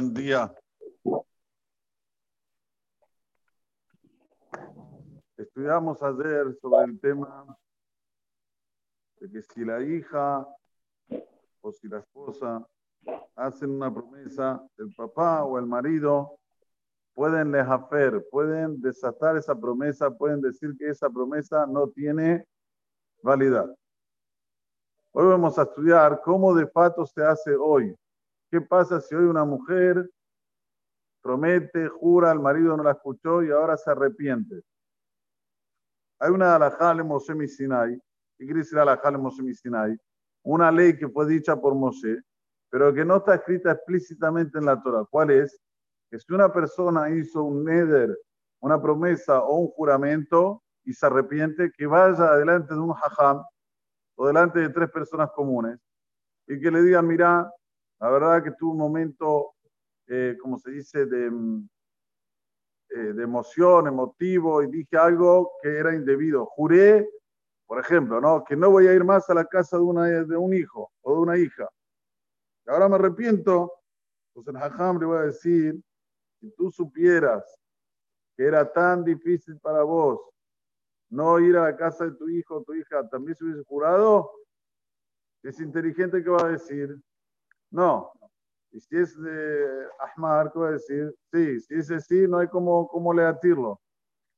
Buen día. Estudiamos ayer sobre el tema de que si la hija o si la esposa hacen una promesa, el papá o el marido pueden lejafer, pueden desatar esa promesa, pueden decir que esa promesa no tiene validad. Hoy vamos a estudiar cómo de fato se hace hoy. ¿Qué pasa si hoy una mujer promete, jura, el marido no la escuchó y ahora se arrepiente? Hay una alajá de Moshe. ¿Qué quiere decir alajá de Moshe? Una ley que fue dicha por Moshe, pero que no está escrita explícitamente en la Torah. ¿Cuál es? Que si una persona hizo un neder, una promesa o un juramento y se arrepiente, que vaya adelante de un hajam o delante de tres personas comunes y que le digan, mira, la verdad que tuve un momento, eh, como se dice, de, mm, eh, de emoción, emotivo, y dije algo que era indebido. Juré, por ejemplo, ¿no? que no voy a ir más a la casa de, una, de un hijo o de una hija. Y ahora me arrepiento. Pues el Hajam le voy a decir, si tú supieras que era tan difícil para vos no ir a la casa de tu hijo o tu hija, también se hubiese jurado, es inteligente que va a decir, no, si es de Ahmar, ¿qué decir? Sí, si es así, no hay cómo, cómo leatirlo.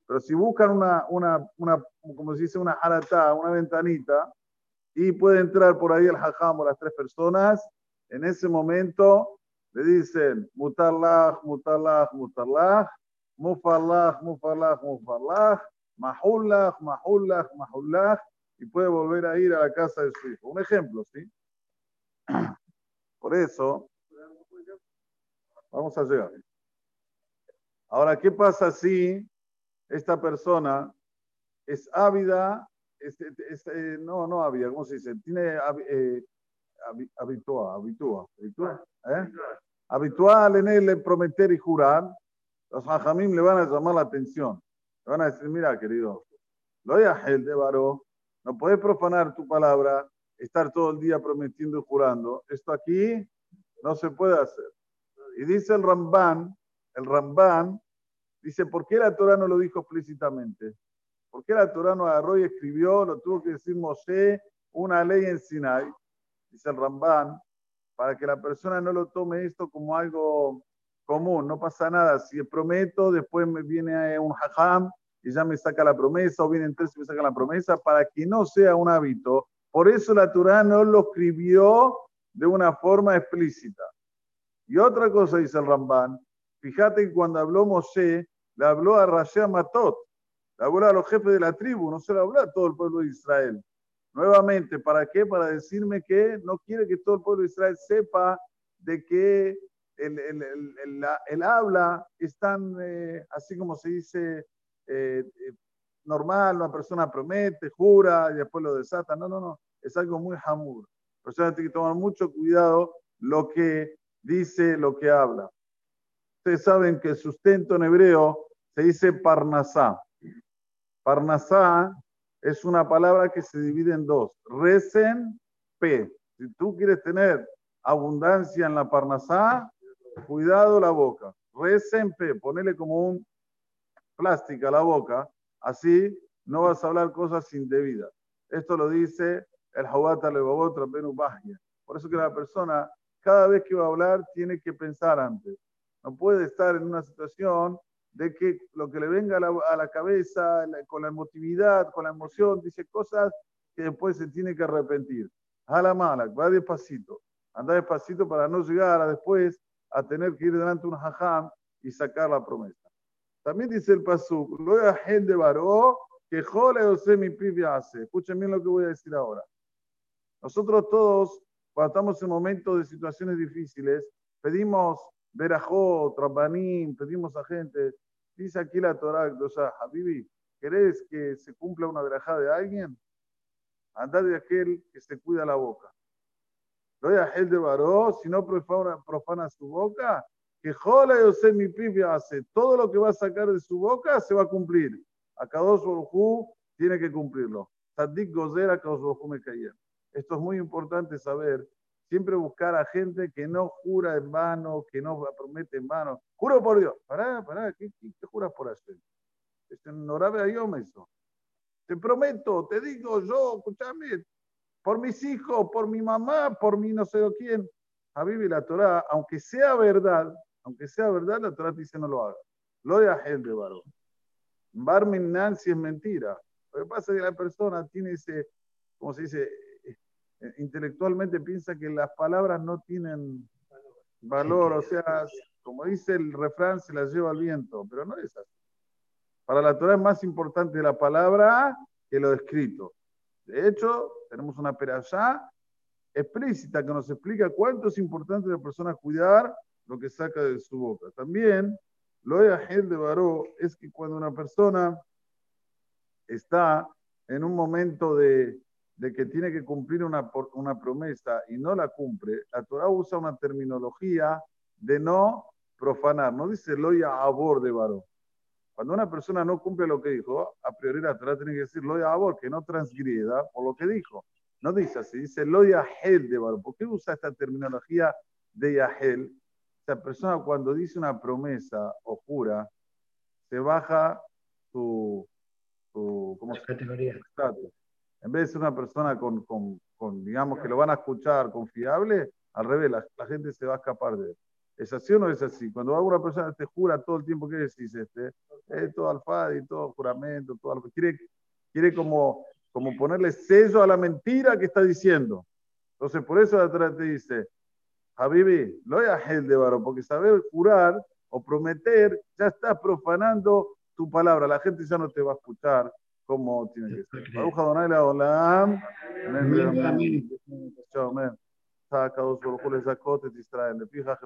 Pero si buscan una, una, una, como se dice, una haratá, una ventanita, y puede entrar por ahí el hajam o las tres personas, en ese momento le dicen mutarlah, mutarlah, mutarlah, mufarlah, mufarlah, mufarlah, mahullah, mahullah, mahullah, y puede volver a ir a la casa de su hijo. Un ejemplo, ¿sí? Por eso, Vamos a llegar. Ahora, ¿qué pasa si esta persona es ávida, es, eh, no, no ávida, ¿cómo se dice? Tiene eh, habitual, habitual, habitual, ¿eh? habitual en él prometer y jurar, los hajamim le van a llamar la atención. Le van a decir, mira, querido, lo de varó, no puedes profanar tu palabra, estar todo el día prometiendo y jurando. Esto aquí no se puede hacer. Y dice el Ramban, el Ramban, dice, ¿por qué la Torah no lo dijo explícitamente? ¿Por qué la Torah no agarró y escribió, lo tuvo que decir Moshe, una ley en Sinai? Dice el Ramban, para que la persona no lo tome esto como algo común, no pasa nada. Si prometo, después me viene un hajam y ya me saca la promesa, o viene tres y me saca la promesa, para que no sea un hábito. Por eso la Torah no lo escribió de una forma explícita. Y otra cosa dice el Ramban, fíjate que cuando habló Moshe, le habló a Rashea Matot, le habló a los jefes de la tribu, no se le habló a todo el pueblo de Israel. Nuevamente, ¿para qué? Para decirme que no quiere que todo el pueblo de Israel sepa de que el, el habla es tan, eh, así como se dice, eh, eh, normal, una persona promete, jura y después lo desata. No, no, no, es algo muy hamur. Por eso tiene que tomar mucho cuidado lo que dice lo que habla. Ustedes saben que el sustento en hebreo se dice parnasá. Parnasá es una palabra que se divide en dos. Resen, P. Si tú quieres tener abundancia en la parnasá, cuidado la boca. Resen, P. Ponele como un plástica a la boca. Así no vas a hablar cosas indebidas. Esto lo dice el Hawata Levavot Rabbenu Por eso que la persona cada vez que va a hablar tiene que pensar antes. No puede estar en una situación de que lo que le venga a la, cabeza, con la emotividad, con la emoción, dice cosas que después se tiene que arrepentir. A la mala, va despacito. Anda despacito para no llegar a después a tener que ir delante de un hajam y sacar la promesa. También dice el pasuk, lo de varó, que jole o mi pibe hace. Escuchen bien lo que voy a decir ahora. Nosotros todos cuando estamos en momentos de situaciones difíciles, pedimos verajot, trabanín, pedimos a gente. Dice aquí la Torah, o sea, Habibi, ¿querés que se cumpla una verajá de alguien? Anda de aquel que se cuida la boca. No aquel de varó, si no profana, su boca, que jola yo sé mi pibia hace. Todo lo que va a sacar de su boca se va a cumplir. A cada dos tiene que cumplirlo. Sadik Gozer a cada me cayeron. Esto es muy importante saber. siempre buscar a gente que no jura en vano, que no promete en vano. Juro por Dios. Pará, pará, ¿qué, qué, juras por hacer? Es en a eso. Te prometo, te digo yo, escúchame, por mis hijos, por mi mamá, por mi no sé quién. A vivir la Torah, aunque sea verdad, aunque sea verdad, la Torah dice no lo haga. Lo de gente, varón. Barmin Nancy es mentira. Lo que pasa es que la persona tiene ese, como se dice, eh, intelectualmente piensa que las palabras no tienen valor, o sea, como dice el refrán, se las lleva al viento, pero no es así. Para la Torah es más importante la palabra que lo escrito. De hecho, tenemos una perashá explícita que nos explica cuánto es importante la persona cuidar lo que saca de su boca. También, lo de Baró es que cuando una persona está en un momento de, de que tiene que cumplir una, una promesa y no la cumple, la Torah usa una terminología de no profanar. No dice loya abor de varón. Cuando una persona no cumple lo que dijo, a priori la Torah tiene que decir loya abor, que no transgrida por lo que dijo. No dice así, dice loya hel de varón. ¿Por qué usa esta terminología de yahel? Esa persona cuando dice una promesa o jura, se baja su, su ¿cómo se categoría. En vez de ser una persona con, con, con, digamos, que lo van a escuchar confiable, al revés, la, gente se va a escapar de él. ¿Es así o no es así? Cuando alguna persona te jura todo el tiempo, ¿qué decís? Este, eh, todo alfadi, todo juramento, todo. Quiere, quiere como, como ponerle sello a la mentira que está diciendo. Entonces, por eso atrás te dice, Habibi, lo voy a de varón, porque saber jurar o prometer ya está profanando tu palabra. La gente ya no te va a escuchar como tiene que ser. Baruch Adonai Leolam. Amén. Chao, amén. Saca dos por les zacotes, Israel. Le fija,